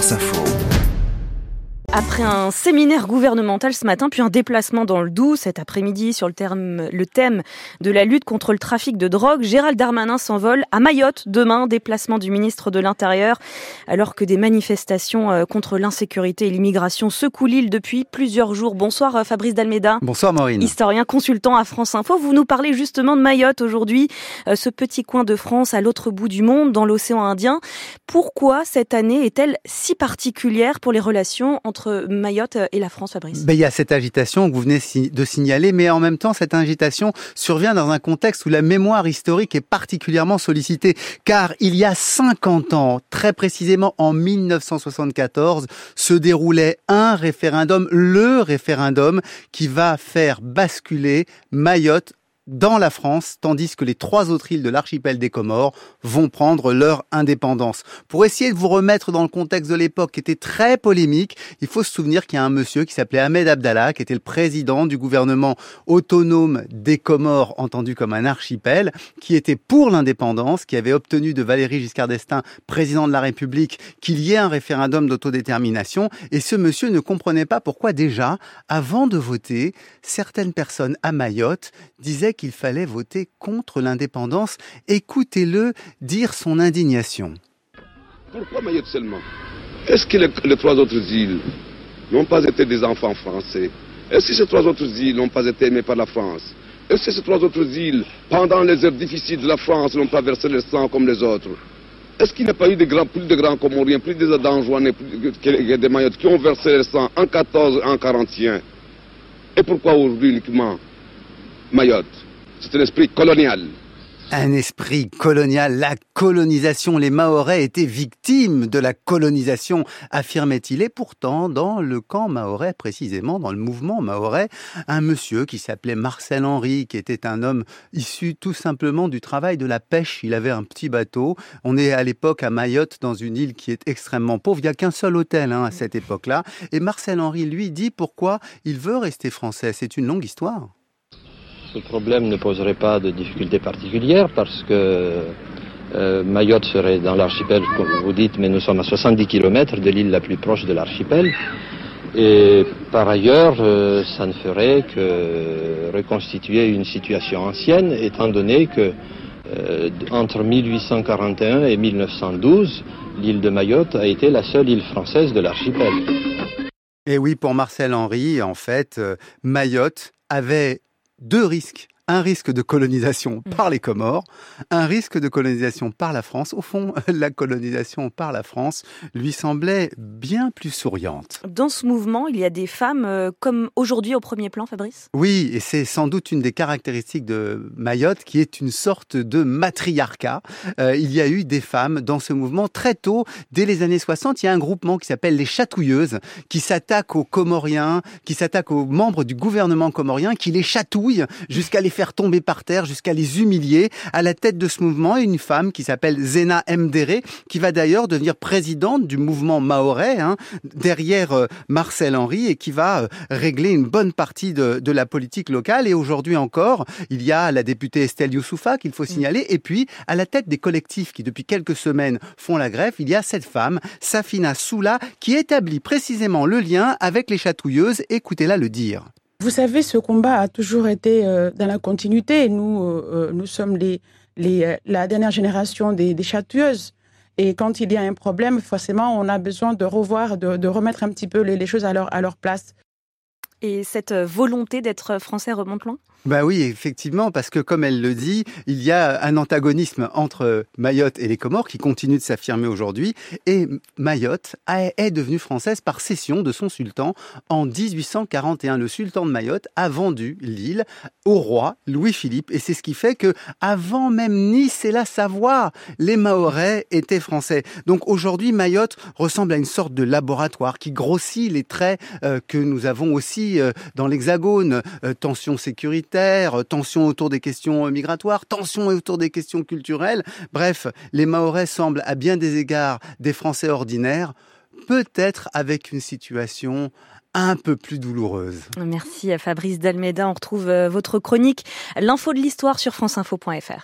France Info. Après un séminaire gouvernemental ce matin, puis un déplacement dans le Doubs cet après-midi sur le, terme, le thème de la lutte contre le trafic de drogue, Gérald Darmanin s'envole à Mayotte demain, déplacement du ministre de l'Intérieur, alors que des manifestations euh, contre l'insécurité et l'immigration secouent l'île depuis plusieurs jours. Bonsoir euh, Fabrice Dalmeda. Bonsoir Maureen. Historien consultant à France Info, vous nous parlez justement de Mayotte aujourd'hui, euh, ce petit coin de France à l'autre bout du monde, dans l'océan Indien. Pourquoi cette année est-elle si particulière pour les relations entre Mayotte et la France, Fabrice. Ben, Il y a cette agitation que vous venez de signaler, mais en même temps, cette agitation survient dans un contexte où la mémoire historique est particulièrement sollicitée, car il y a 50 ans, très précisément en 1974, se déroulait un référendum, le référendum qui va faire basculer Mayotte dans la France, tandis que les trois autres îles de l'archipel des Comores vont prendre leur indépendance. Pour essayer de vous remettre dans le contexte de l'époque qui était très polémique, il faut se souvenir qu'il y a un monsieur qui s'appelait Ahmed Abdallah, qui était le président du gouvernement autonome des Comores, entendu comme un archipel, qui était pour l'indépendance, qui avait obtenu de Valéry Giscard d'Estaing, président de la République, qu'il y ait un référendum d'autodétermination. Et ce monsieur ne comprenait pas pourquoi déjà, avant de voter, certaines personnes à Mayotte disaient qu'il fallait voter contre l'indépendance. Écoutez-le dire son indignation. Pourquoi Mayotte seulement Est-ce que les, trois autres îles n'ont pas été des enfants français? Est-ce que ces trois autres îles n'ont pas été aimées par la France? Est-ce que ces trois autres îles, pendant les heures difficiles de la France, n'ont pas versé le sang comme les autres? Est-ce qu'il n'y a pas eu de grands, plus de grands Comoriens, plus de Danjouanais, que des Mayotte qui ont versé le sang en 14 en 41 Et pourquoi aujourd'hui uniquement Mayotte? C'est un esprit colonial. Un esprit colonial, la colonisation. Les Mahorais étaient victimes de la colonisation, affirmait-il. Et pourtant, dans le camp mahorais, précisément, dans le mouvement mahorais, un monsieur qui s'appelait Marcel Henry, qui était un homme issu tout simplement du travail de la pêche. Il avait un petit bateau. On est à l'époque à Mayotte, dans une île qui est extrêmement pauvre. Il n'y a qu'un seul hôtel hein, à cette époque-là. Et Marcel Henry, lui, dit pourquoi il veut rester français. C'est une longue histoire. Ce problème ne poserait pas de difficultés particulières parce que euh, Mayotte serait dans l'archipel, comme vous dites, mais nous sommes à 70 km de l'île la plus proche de l'archipel. Et par ailleurs, euh, ça ne ferait que reconstituer une situation ancienne, étant donné que euh, entre 1841 et 1912, l'île de Mayotte a été la seule île française de l'archipel. Et oui, pour Marcel Henry, en fait, Mayotte avait deux risques un risque de colonisation mm. par les Comores, un risque de colonisation par la France. Au fond, la colonisation par la France lui semblait bien plus souriante. Dans ce mouvement, il y a des femmes euh, comme aujourd'hui au premier plan, Fabrice? Oui, et c'est sans doute une des caractéristiques de Mayotte qui est une sorte de matriarcat. Euh, il y a eu des femmes dans ce mouvement très tôt, dès les années 60. Il y a un groupement qui s'appelle les Chatouilleuses qui s'attaque aux Comoriens, qui s'attaque aux membres du gouvernement comorien, qui les chatouille jusqu'à les faire tomber par terre jusqu'à les humilier. À la tête de ce mouvement, une femme qui s'appelle Zena Mdere, qui va d'ailleurs devenir présidente du mouvement maorais, hein, derrière euh, Marcel Henry, et qui va euh, régler une bonne partie de, de la politique locale. Et aujourd'hui encore, il y a la députée Estelle Youssoufa, qu'il faut mm. signaler, et puis à la tête des collectifs qui depuis quelques semaines font la grève, il y a cette femme, Safina Soula, qui établit précisément le lien avec les chatouilleuses. Écoutez-la le dire. Vous savez, ce combat a toujours été euh, dans la continuité. Nous, euh, euh, nous sommes la dernière génération des, chatouilleuses. Et quand il y a un problème, forcément, on a besoin de revoir, de, remettre un petit peu les, choses à leur, à leur place. Et cette volonté d'être français remonte loin? Bah oui, effectivement, parce que comme elle le dit, il y a un antagonisme entre Mayotte et les Comores qui continue de s'affirmer aujourd'hui, et Mayotte est devenue française par cession de son sultan en 1841. Le sultan de Mayotte a vendu l'île au roi Louis-Philippe, et c'est ce qui fait que avant même Nice et la Savoie, les Mahorais étaient français. Donc aujourd'hui, Mayotte ressemble à une sorte de laboratoire qui grossit les traits euh, que nous avons aussi euh, dans l'Hexagone, euh, tension sécuritaire tension autour des questions migratoires, tension autour des questions culturelles. Bref, les Mahorais semblent à bien des égards des Français ordinaires, peut-être avec une situation un peu plus douloureuse. Merci à Fabrice Dalmeda. On retrouve euh, votre chronique, l'info de l'histoire sur franceinfo.fr.